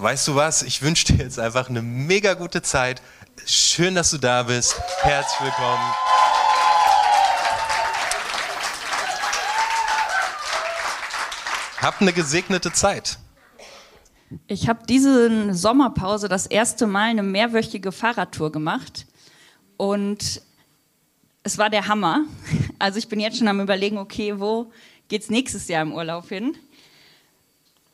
weißt du was? Ich wünsche dir jetzt einfach eine mega gute Zeit. Schön, dass du da bist. Herzlich willkommen. Hab eine gesegnete Zeit. Ich habe diese Sommerpause das erste Mal eine mehrwöchige Fahrradtour gemacht und es war der Hammer. Also ich bin jetzt schon am überlegen, okay, wo geht's nächstes Jahr im Urlaub hin?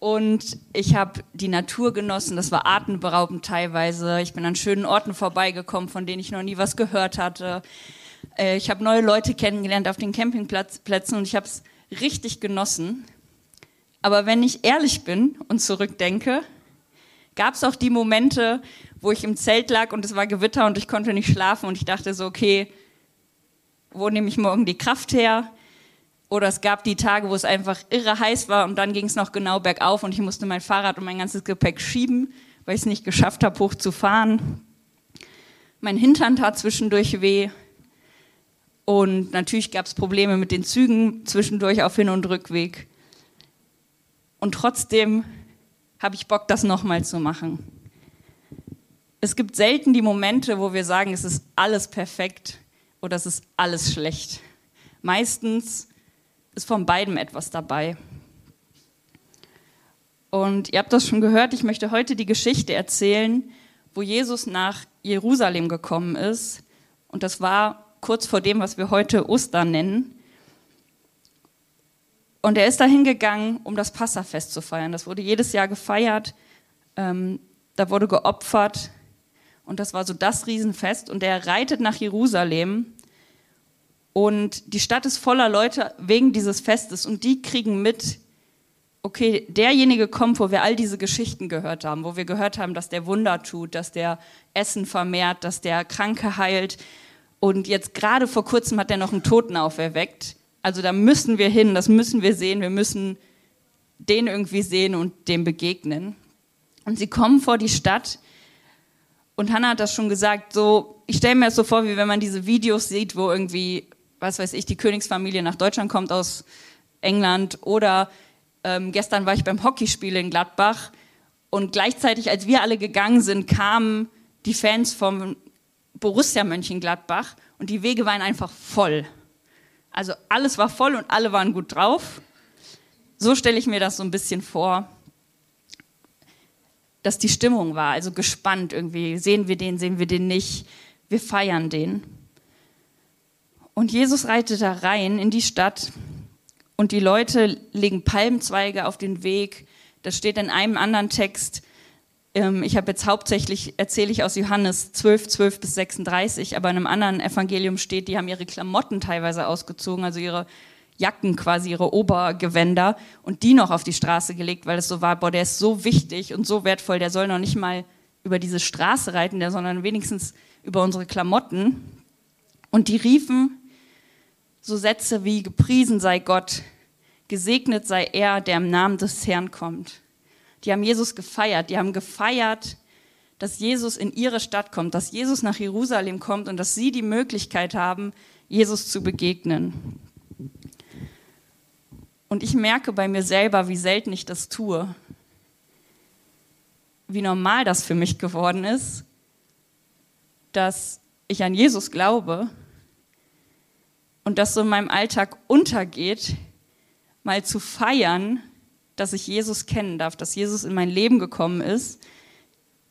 Und ich habe die Natur genossen, das war atemberaubend teilweise. Ich bin an schönen Orten vorbeigekommen, von denen ich noch nie was gehört hatte. Äh, ich habe neue Leute kennengelernt auf den Campingplätzen und ich habe es richtig genossen. Aber wenn ich ehrlich bin und zurückdenke, gab es auch die Momente, wo ich im Zelt lag und es war Gewitter und ich konnte nicht schlafen und ich dachte so, okay, wo nehme ich morgen die Kraft her? Oder es gab die Tage, wo es einfach irre heiß war und dann ging es noch genau bergauf und ich musste mein Fahrrad und mein ganzes Gepäck schieben, weil ich es nicht geschafft habe, hochzufahren. Mein Hintern tat zwischendurch weh. Und natürlich gab es Probleme mit den Zügen zwischendurch auf Hin- und Rückweg. Und trotzdem habe ich Bock, das nochmal zu machen. Es gibt selten die Momente, wo wir sagen, es ist alles perfekt oder es ist alles schlecht. Meistens ist von beidem etwas dabei. Und ihr habt das schon gehört, ich möchte heute die Geschichte erzählen, wo Jesus nach Jerusalem gekommen ist. Und das war kurz vor dem, was wir heute Ostern nennen. Und er ist dahin gegangen, um das Passafest zu feiern. Das wurde jedes Jahr gefeiert. Ähm, da wurde geopfert. Und das war so das Riesenfest. Und er reitet nach Jerusalem und die Stadt ist voller Leute wegen dieses Festes und die kriegen mit, okay, derjenige kommt, wo wir all diese Geschichten gehört haben, wo wir gehört haben, dass der Wunder tut, dass der Essen vermehrt, dass der Kranke heilt. Und jetzt gerade vor kurzem hat er noch einen Toten auferweckt. Also da müssen wir hin, das müssen wir sehen, wir müssen den irgendwie sehen und dem begegnen. Und sie kommen vor die Stadt und Hannah hat das schon gesagt, so, ich stelle mir das so vor, wie wenn man diese Videos sieht, wo irgendwie was weiß ich, die Königsfamilie nach Deutschland kommt aus England oder ähm, gestern war ich beim Hockeyspiel in Gladbach und gleichzeitig, als wir alle gegangen sind, kamen die Fans vom Borussia Mönchengladbach und die Wege waren einfach voll. Also alles war voll und alle waren gut drauf. So stelle ich mir das so ein bisschen vor, dass die Stimmung war, also gespannt irgendwie. Sehen wir den, sehen wir den nicht? Wir feiern den. Und Jesus reitet da rein in die Stadt und die Leute legen Palmzweige auf den Weg. Das steht in einem anderen Text. Ähm, ich habe jetzt hauptsächlich, erzähle ich aus Johannes 12, 12 bis 36, aber in einem anderen Evangelium steht, die haben ihre Klamotten teilweise ausgezogen, also ihre Jacken quasi, ihre Obergewänder und die noch auf die Straße gelegt, weil es so war, boah, der ist so wichtig und so wertvoll, der soll noch nicht mal über diese Straße reiten, der, sondern wenigstens über unsere Klamotten. Und die riefen, so Sätze wie gepriesen sei Gott, gesegnet sei er, der im Namen des Herrn kommt. Die haben Jesus gefeiert, die haben gefeiert, dass Jesus in ihre Stadt kommt, dass Jesus nach Jerusalem kommt und dass sie die Möglichkeit haben, Jesus zu begegnen. Und ich merke bei mir selber, wie selten ich das tue, wie normal das für mich geworden ist, dass ich an Jesus glaube und das so in meinem Alltag untergeht, mal zu feiern, dass ich Jesus kennen darf, dass Jesus in mein Leben gekommen ist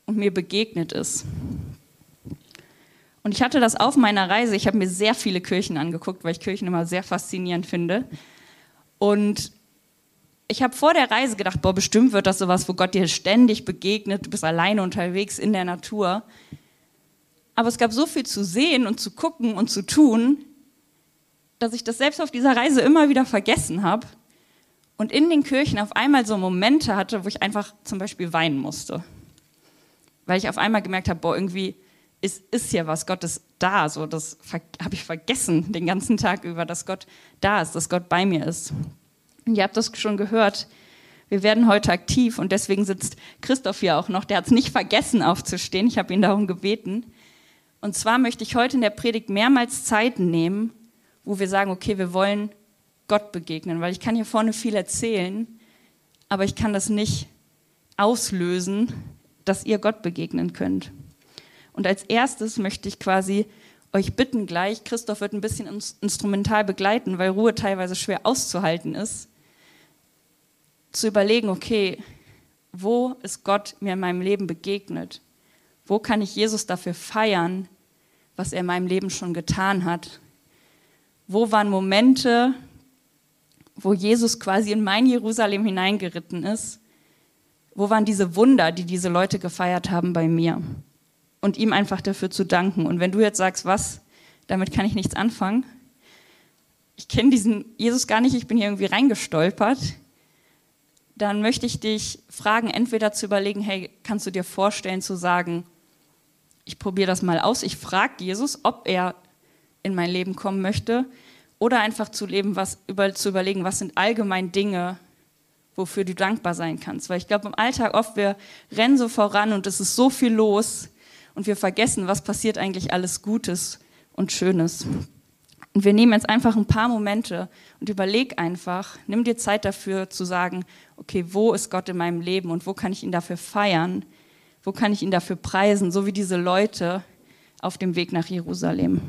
und mir begegnet ist. Und ich hatte das auf meiner Reise. Ich habe mir sehr viele Kirchen angeguckt, weil ich Kirchen immer sehr faszinierend finde. Und ich habe vor der Reise gedacht, boah, bestimmt wird das sowas, wo Gott dir ständig begegnet. Du bist alleine unterwegs in der Natur. Aber es gab so viel zu sehen und zu gucken und zu tun, dass ich das selbst auf dieser Reise immer wieder vergessen habe und in den Kirchen auf einmal so Momente hatte, wo ich einfach zum Beispiel weinen musste. weil ich auf einmal gemerkt habe, boah, irgendwie ist, ist hier was, Gott ist da. So, das habe ich vergessen den ganzen Tag über, dass Gott da ist, dass Gott bei mir ist. Und ihr habt das schon gehört. Wir werden heute aktiv und deswegen sitzt Christoph hier auch noch. Der hat es nicht vergessen aufzustehen. Ich habe ihn darum gebeten. Und zwar möchte ich heute in der Predigt mehrmals Zeiten nehmen, wo wir sagen, okay, wir wollen Gott begegnen, weil ich kann hier vorne viel erzählen, aber ich kann das nicht auslösen, dass ihr Gott begegnen könnt. Und als erstes möchte ich quasi euch bitten gleich, Christoph wird ein bisschen instrumental begleiten, weil Ruhe teilweise schwer auszuhalten ist, zu überlegen, okay, wo ist Gott mir in meinem Leben begegnet? Wo kann ich Jesus dafür feiern, was er in meinem Leben schon getan hat? Wo waren Momente, wo Jesus quasi in mein Jerusalem hineingeritten ist? Wo waren diese Wunder, die diese Leute gefeiert haben bei mir? Und ihm einfach dafür zu danken. Und wenn du jetzt sagst, was, damit kann ich nichts anfangen. Ich kenne diesen Jesus gar nicht, ich bin hier irgendwie reingestolpert. Dann möchte ich dich fragen, entweder zu überlegen, hey, kannst du dir vorstellen zu sagen, ich probiere das mal aus, ich frage Jesus, ob er in mein Leben kommen möchte, oder einfach zu leben, was, über, zu überlegen, was sind allgemein Dinge, wofür du dankbar sein kannst. Weil ich glaube, im Alltag oft, wir rennen so voran und es ist so viel los und wir vergessen, was passiert eigentlich alles Gutes und Schönes. Und wir nehmen jetzt einfach ein paar Momente und überleg einfach, nimm dir Zeit dafür zu sagen, okay, wo ist Gott in meinem Leben und wo kann ich ihn dafür feiern? Wo kann ich ihn dafür preisen, so wie diese Leute auf dem Weg nach Jerusalem?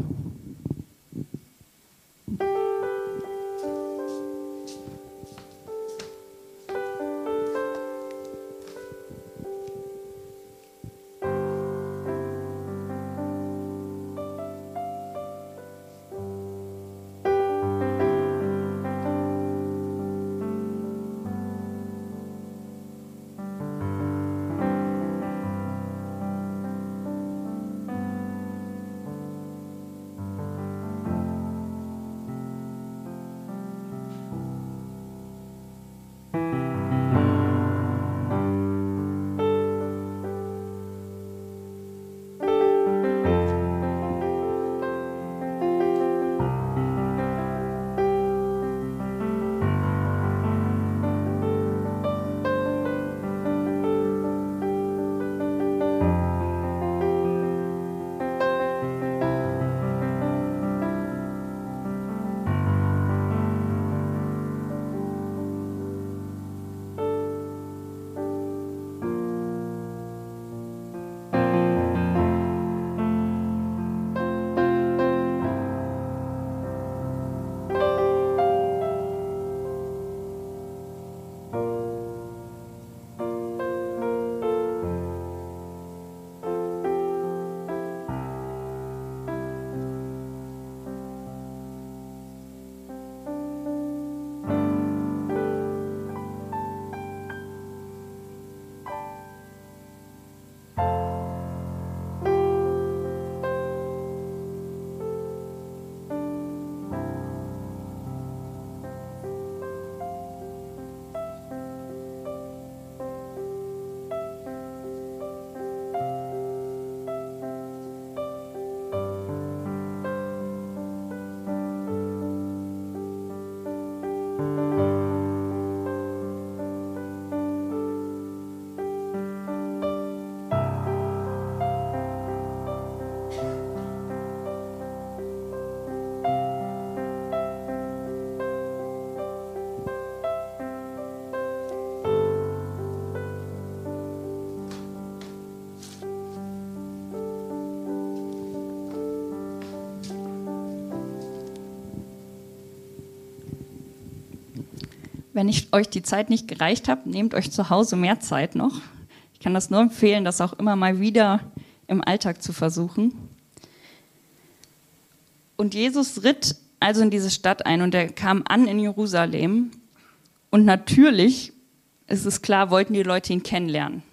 Wenn ich euch die Zeit nicht gereicht habe, nehmt euch zu Hause mehr Zeit noch. Ich kann das nur empfehlen, das auch immer mal wieder im Alltag zu versuchen. Und Jesus ritt also in diese Stadt ein und er kam an in Jerusalem. Und natürlich, ist es klar, wollten die Leute ihn kennenlernen.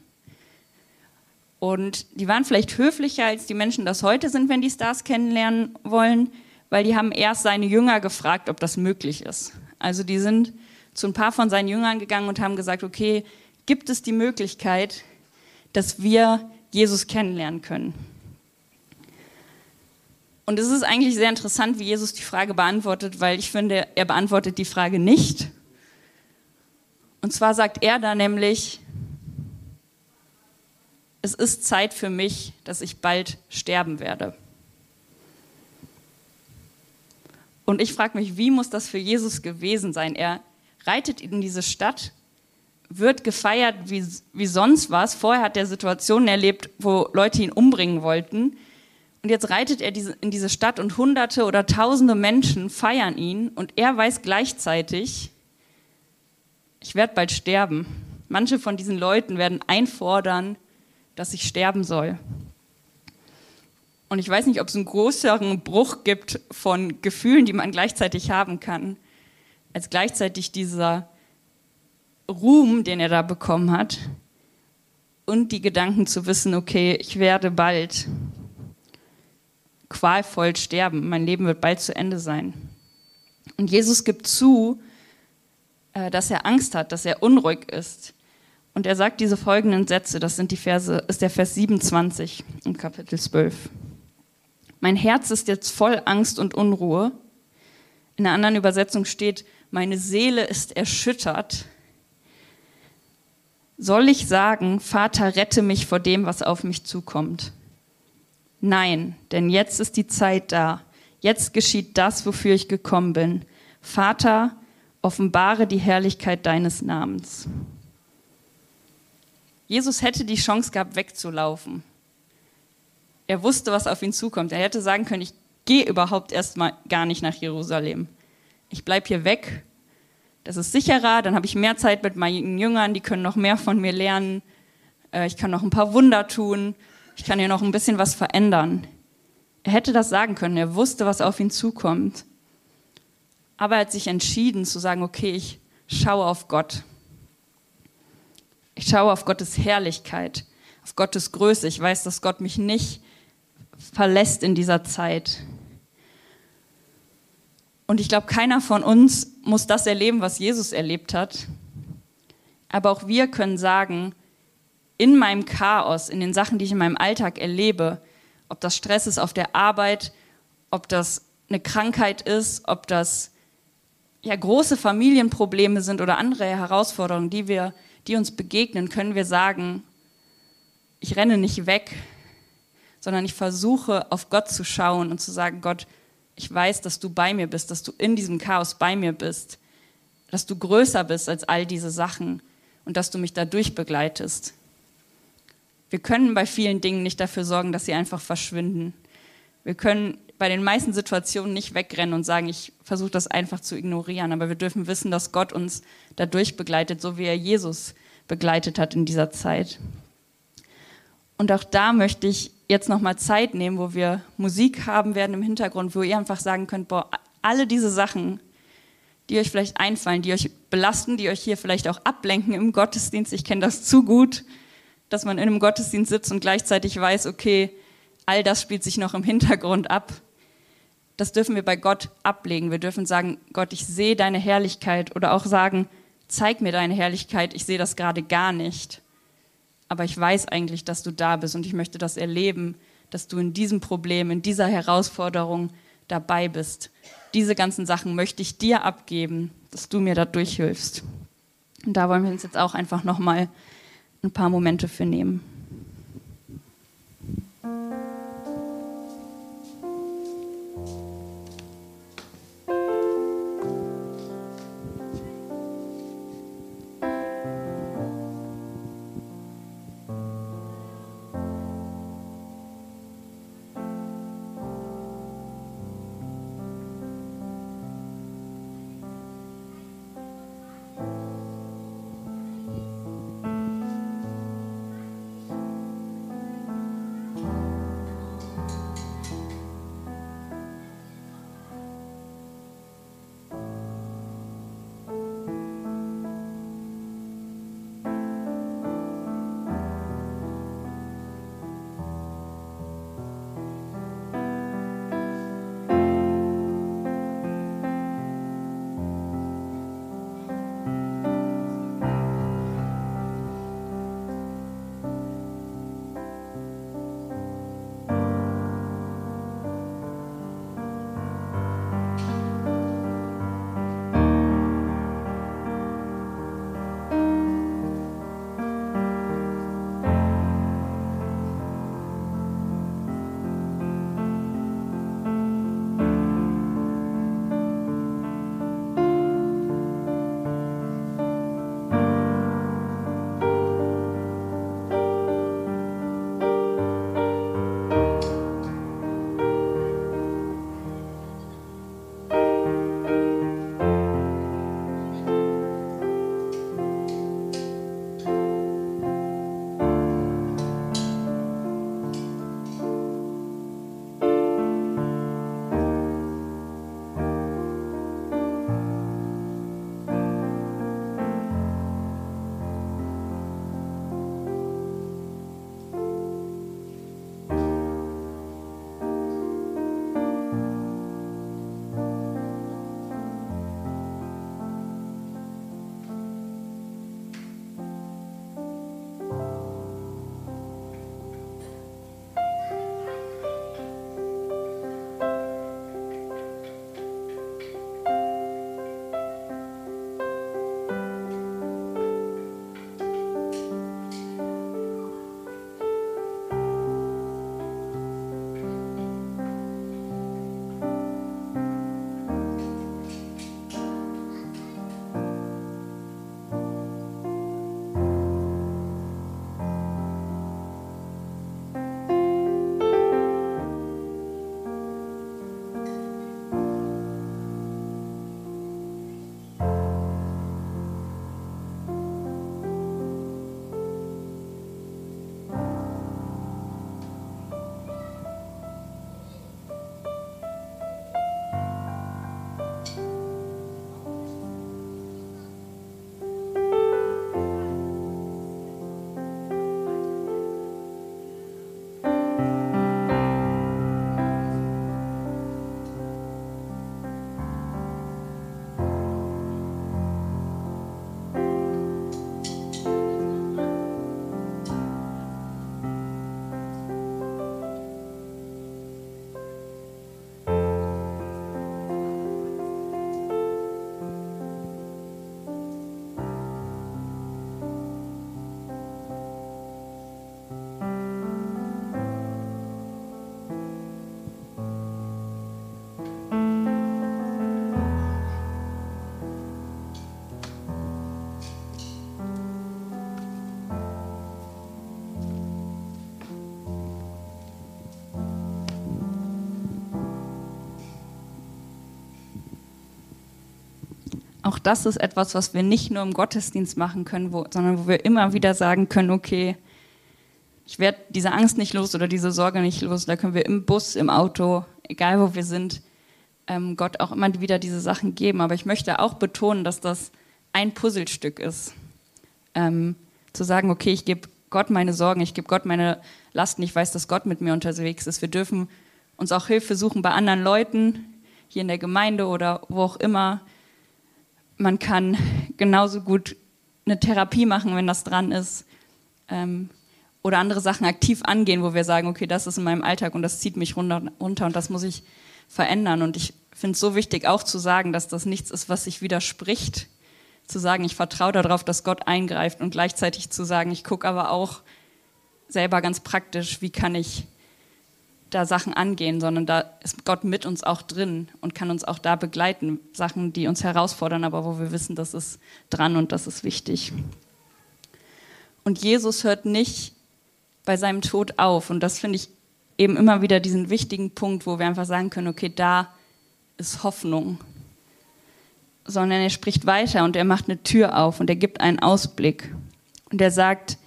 Und die waren vielleicht höflicher, als die Menschen das heute sind, wenn die Stars kennenlernen wollen, weil die haben erst seine Jünger gefragt, ob das möglich ist. Also die sind zu ein paar von seinen Jüngern gegangen und haben gesagt, okay, gibt es die Möglichkeit, dass wir Jesus kennenlernen können. Und es ist eigentlich sehr interessant, wie Jesus die Frage beantwortet, weil ich finde, er beantwortet die Frage nicht. Und zwar sagt er da nämlich, es ist Zeit für mich, dass ich bald sterben werde. Und ich frage mich, wie muss das für Jesus gewesen sein? Er reitet in diese Stadt, wird gefeiert wie, wie sonst was. Vorher hat er Situationen erlebt, wo Leute ihn umbringen wollten. Und jetzt reitet er diese, in diese Stadt und hunderte oder tausende Menschen feiern ihn. Und er weiß gleichzeitig, ich werde bald sterben. Manche von diesen Leuten werden einfordern, dass ich sterben soll. Und ich weiß nicht, ob es einen größeren Bruch gibt von Gefühlen, die man gleichzeitig haben kann, als gleichzeitig dieser Ruhm, den er da bekommen hat, und die Gedanken zu wissen, okay, ich werde bald qualvoll sterben, mein Leben wird bald zu Ende sein. Und Jesus gibt zu, äh, dass er Angst hat, dass er unruhig ist. Und er sagt diese folgenden Sätze, das sind die Verse, ist der Vers 27 im Kapitel 12. Mein Herz ist jetzt voll Angst und Unruhe. In einer anderen Übersetzung steht, meine Seele ist erschüttert. Soll ich sagen, Vater, rette mich vor dem, was auf mich zukommt? Nein, denn jetzt ist die Zeit da. Jetzt geschieht das, wofür ich gekommen bin. Vater, offenbare die Herrlichkeit deines Namens. Jesus hätte die Chance gehabt, wegzulaufen. Er wusste, was auf ihn zukommt. Er hätte sagen können, ich gehe überhaupt erstmal gar nicht nach Jerusalem. Ich bleibe hier weg. Das ist sicherer, dann habe ich mehr Zeit mit meinen Jüngern, die können noch mehr von mir lernen. Äh, ich kann noch ein paar Wunder tun. Ich kann hier noch ein bisschen was verändern. Er hätte das sagen können. Er wusste, was auf ihn zukommt. Aber er hat sich entschieden zu sagen, okay, ich schaue auf Gott. Ich schaue auf Gottes Herrlichkeit, auf Gottes Größe. Ich weiß, dass Gott mich nicht verlässt in dieser Zeit. Und ich glaube, keiner von uns muss das erleben, was Jesus erlebt hat. Aber auch wir können sagen, in meinem Chaos, in den Sachen, die ich in meinem Alltag erlebe, ob das Stress ist auf der Arbeit, ob das eine Krankheit ist, ob das ja große Familienprobleme sind oder andere Herausforderungen, die wir, die uns begegnen, können wir sagen, ich renne nicht weg, sondern ich versuche auf Gott zu schauen und zu sagen, Gott, ich weiß, dass du bei mir bist, dass du in diesem Chaos bei mir bist, dass du größer bist als all diese Sachen und dass du mich dadurch begleitest. Wir können bei vielen Dingen nicht dafür sorgen, dass sie einfach verschwinden. Wir können bei den meisten Situationen nicht wegrennen und sagen, ich versuche das einfach zu ignorieren, aber wir dürfen wissen, dass Gott uns dadurch begleitet, so wie er Jesus begleitet hat in dieser Zeit. Und auch da möchte ich jetzt nochmal Zeit nehmen, wo wir Musik haben werden im Hintergrund, wo ihr einfach sagen könnt, boah, alle diese Sachen, die euch vielleicht einfallen, die euch belasten, die euch hier vielleicht auch ablenken im Gottesdienst. Ich kenne das zu gut, dass man in einem Gottesdienst sitzt und gleichzeitig weiß, okay, all das spielt sich noch im Hintergrund ab. Das dürfen wir bei Gott ablegen. Wir dürfen sagen, Gott, ich sehe deine Herrlichkeit oder auch sagen, zeig mir deine Herrlichkeit, ich sehe das gerade gar nicht aber ich weiß eigentlich, dass du da bist und ich möchte das erleben, dass du in diesem Problem, in dieser Herausforderung dabei bist. Diese ganzen Sachen möchte ich dir abgeben, dass du mir da durchhilfst. Und da wollen wir uns jetzt auch einfach nochmal ein paar Momente für nehmen. Auch das ist etwas, was wir nicht nur im Gottesdienst machen können, wo, sondern wo wir immer wieder sagen können, okay, ich werde diese Angst nicht los oder diese Sorge nicht los. Da können wir im Bus, im Auto, egal wo wir sind, ähm, Gott auch immer wieder diese Sachen geben. Aber ich möchte auch betonen, dass das ein Puzzlestück ist. Ähm, zu sagen, okay, ich gebe Gott meine Sorgen, ich gebe Gott meine Lasten, ich weiß, dass Gott mit mir unterwegs ist. Wir dürfen uns auch Hilfe suchen bei anderen Leuten, hier in der Gemeinde oder wo auch immer. Man kann genauso gut eine Therapie machen, wenn das dran ist. Ähm, oder andere Sachen aktiv angehen, wo wir sagen, okay, das ist in meinem Alltag und das zieht mich runter, runter und das muss ich verändern. Und ich finde es so wichtig, auch zu sagen, dass das nichts ist, was sich widerspricht. Zu sagen, ich vertraue darauf, dass Gott eingreift und gleichzeitig zu sagen, ich gucke aber auch selber ganz praktisch, wie kann ich da Sachen angehen, sondern da ist Gott mit uns auch drin und kann uns auch da begleiten. Sachen, die uns herausfordern, aber wo wir wissen, das ist dran und das ist wichtig. Und Jesus hört nicht bei seinem Tod auf. Und das finde ich eben immer wieder diesen wichtigen Punkt, wo wir einfach sagen können, okay, da ist Hoffnung. Sondern er spricht weiter und er macht eine Tür auf und er gibt einen Ausblick. Und er sagt,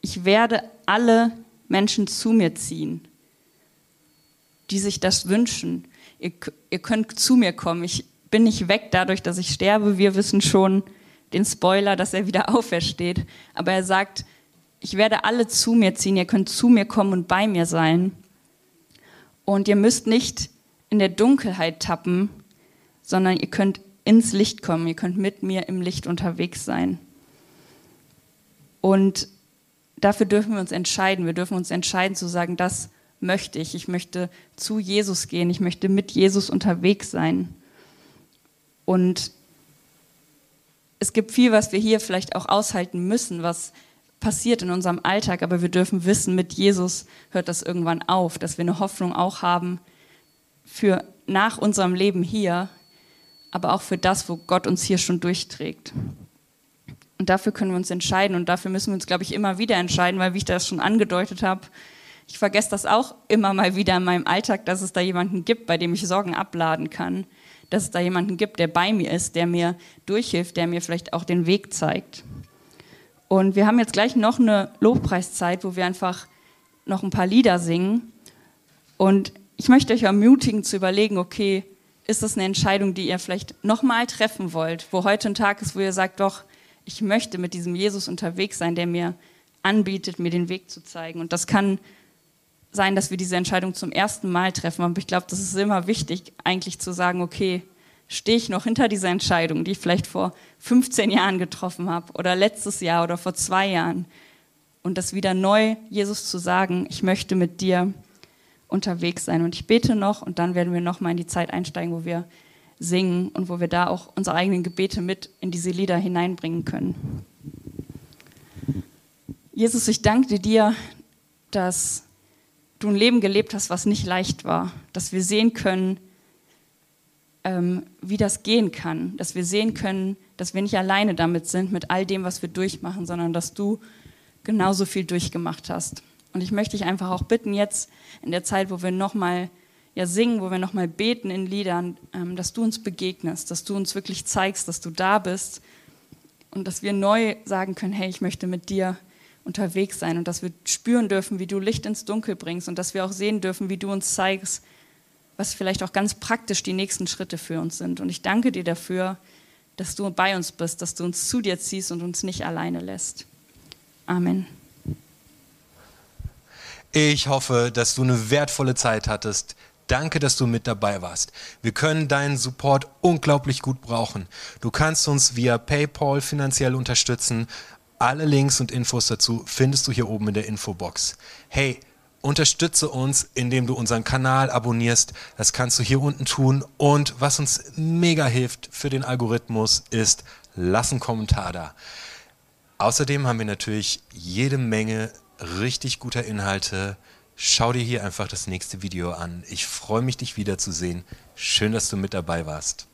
ich werde alle Menschen zu mir ziehen, die sich das wünschen. Ihr, ihr könnt zu mir kommen. Ich bin nicht weg dadurch, dass ich sterbe. Wir wissen schon den Spoiler, dass er wieder aufersteht. Aber er sagt, ich werde alle zu mir ziehen, ihr könnt zu mir kommen und bei mir sein. Und ihr müsst nicht in der Dunkelheit tappen, sondern ihr könnt ins Licht kommen, ihr könnt mit mir im Licht unterwegs sein. Und dafür dürfen wir uns entscheiden. Wir dürfen uns entscheiden zu sagen, das möchte ich. Ich möchte zu Jesus gehen, ich möchte mit Jesus unterwegs sein. Und es gibt viel, was wir hier vielleicht auch aushalten müssen, was passiert in unserem Alltag, aber wir dürfen wissen, mit Jesus hört das irgendwann auf, dass wir eine Hoffnung auch haben für nach unserem Leben hier, aber auch für das, wo Gott uns hier schon durchträgt. Und dafür können wir uns entscheiden und dafür müssen wir uns, glaube ich, immer wieder entscheiden, weil wie ich das schon angedeutet habe, ich vergesse das auch immer mal wieder in meinem Alltag, dass es da jemanden gibt, bei dem ich Sorgen abladen kann, dass es da jemanden gibt, der bei mir ist, der mir durchhilft, der mir vielleicht auch den Weg zeigt. Und wir haben jetzt gleich noch eine Lobpreiszeit, wo wir einfach noch ein paar Lieder singen. Und ich möchte euch ermutigen zu überlegen, okay, ist das eine Entscheidung, die ihr vielleicht nochmal treffen wollt, wo heute ein Tag ist, wo ihr sagt, doch, ich möchte mit diesem Jesus unterwegs sein, der mir anbietet, mir den Weg zu zeigen. Und das kann sein, dass wir diese Entscheidung zum ersten Mal treffen. Aber ich glaube, das ist immer wichtig, eigentlich zu sagen, okay, stehe ich noch hinter dieser Entscheidung, die ich vielleicht vor 15 Jahren getroffen habe oder letztes Jahr oder vor zwei Jahren. Und das wieder neu Jesus zu sagen, ich möchte mit dir unterwegs sein. Und ich bete noch und dann werden wir noch mal in die Zeit einsteigen, wo wir singen und wo wir da auch unsere eigenen Gebete mit in diese Lieder hineinbringen können. Jesus, ich danke dir, dass du ein Leben gelebt hast, was nicht leicht war, dass wir sehen können, ähm, wie das gehen kann, dass wir sehen können, dass wir nicht alleine damit sind, mit all dem, was wir durchmachen, sondern dass du genauso viel durchgemacht hast. Und ich möchte dich einfach auch bitten, jetzt in der Zeit, wo wir nochmal ja, singen, wo wir nochmal beten in Liedern, ähm, dass du uns begegnest, dass du uns wirklich zeigst, dass du da bist und dass wir neu sagen können, hey, ich möchte mit dir unterwegs sein und dass wir spüren dürfen, wie du Licht ins Dunkel bringst und dass wir auch sehen dürfen, wie du uns zeigst, was vielleicht auch ganz praktisch die nächsten Schritte für uns sind. Und ich danke dir dafür, dass du bei uns bist, dass du uns zu dir ziehst und uns nicht alleine lässt. Amen. Ich hoffe, dass du eine wertvolle Zeit hattest. Danke, dass du mit dabei warst. Wir können deinen Support unglaublich gut brauchen. Du kannst uns via PayPal finanziell unterstützen. Alle Links und Infos dazu findest du hier oben in der Infobox. Hey, Unterstütze uns, indem du unseren Kanal abonnierst. Das kannst du hier unten tun. Und was uns mega hilft für den Algorithmus ist, lass einen Kommentar da. Außerdem haben wir natürlich jede Menge richtig guter Inhalte. Schau dir hier einfach das nächste Video an. Ich freue mich, dich wiederzusehen. Schön, dass du mit dabei warst.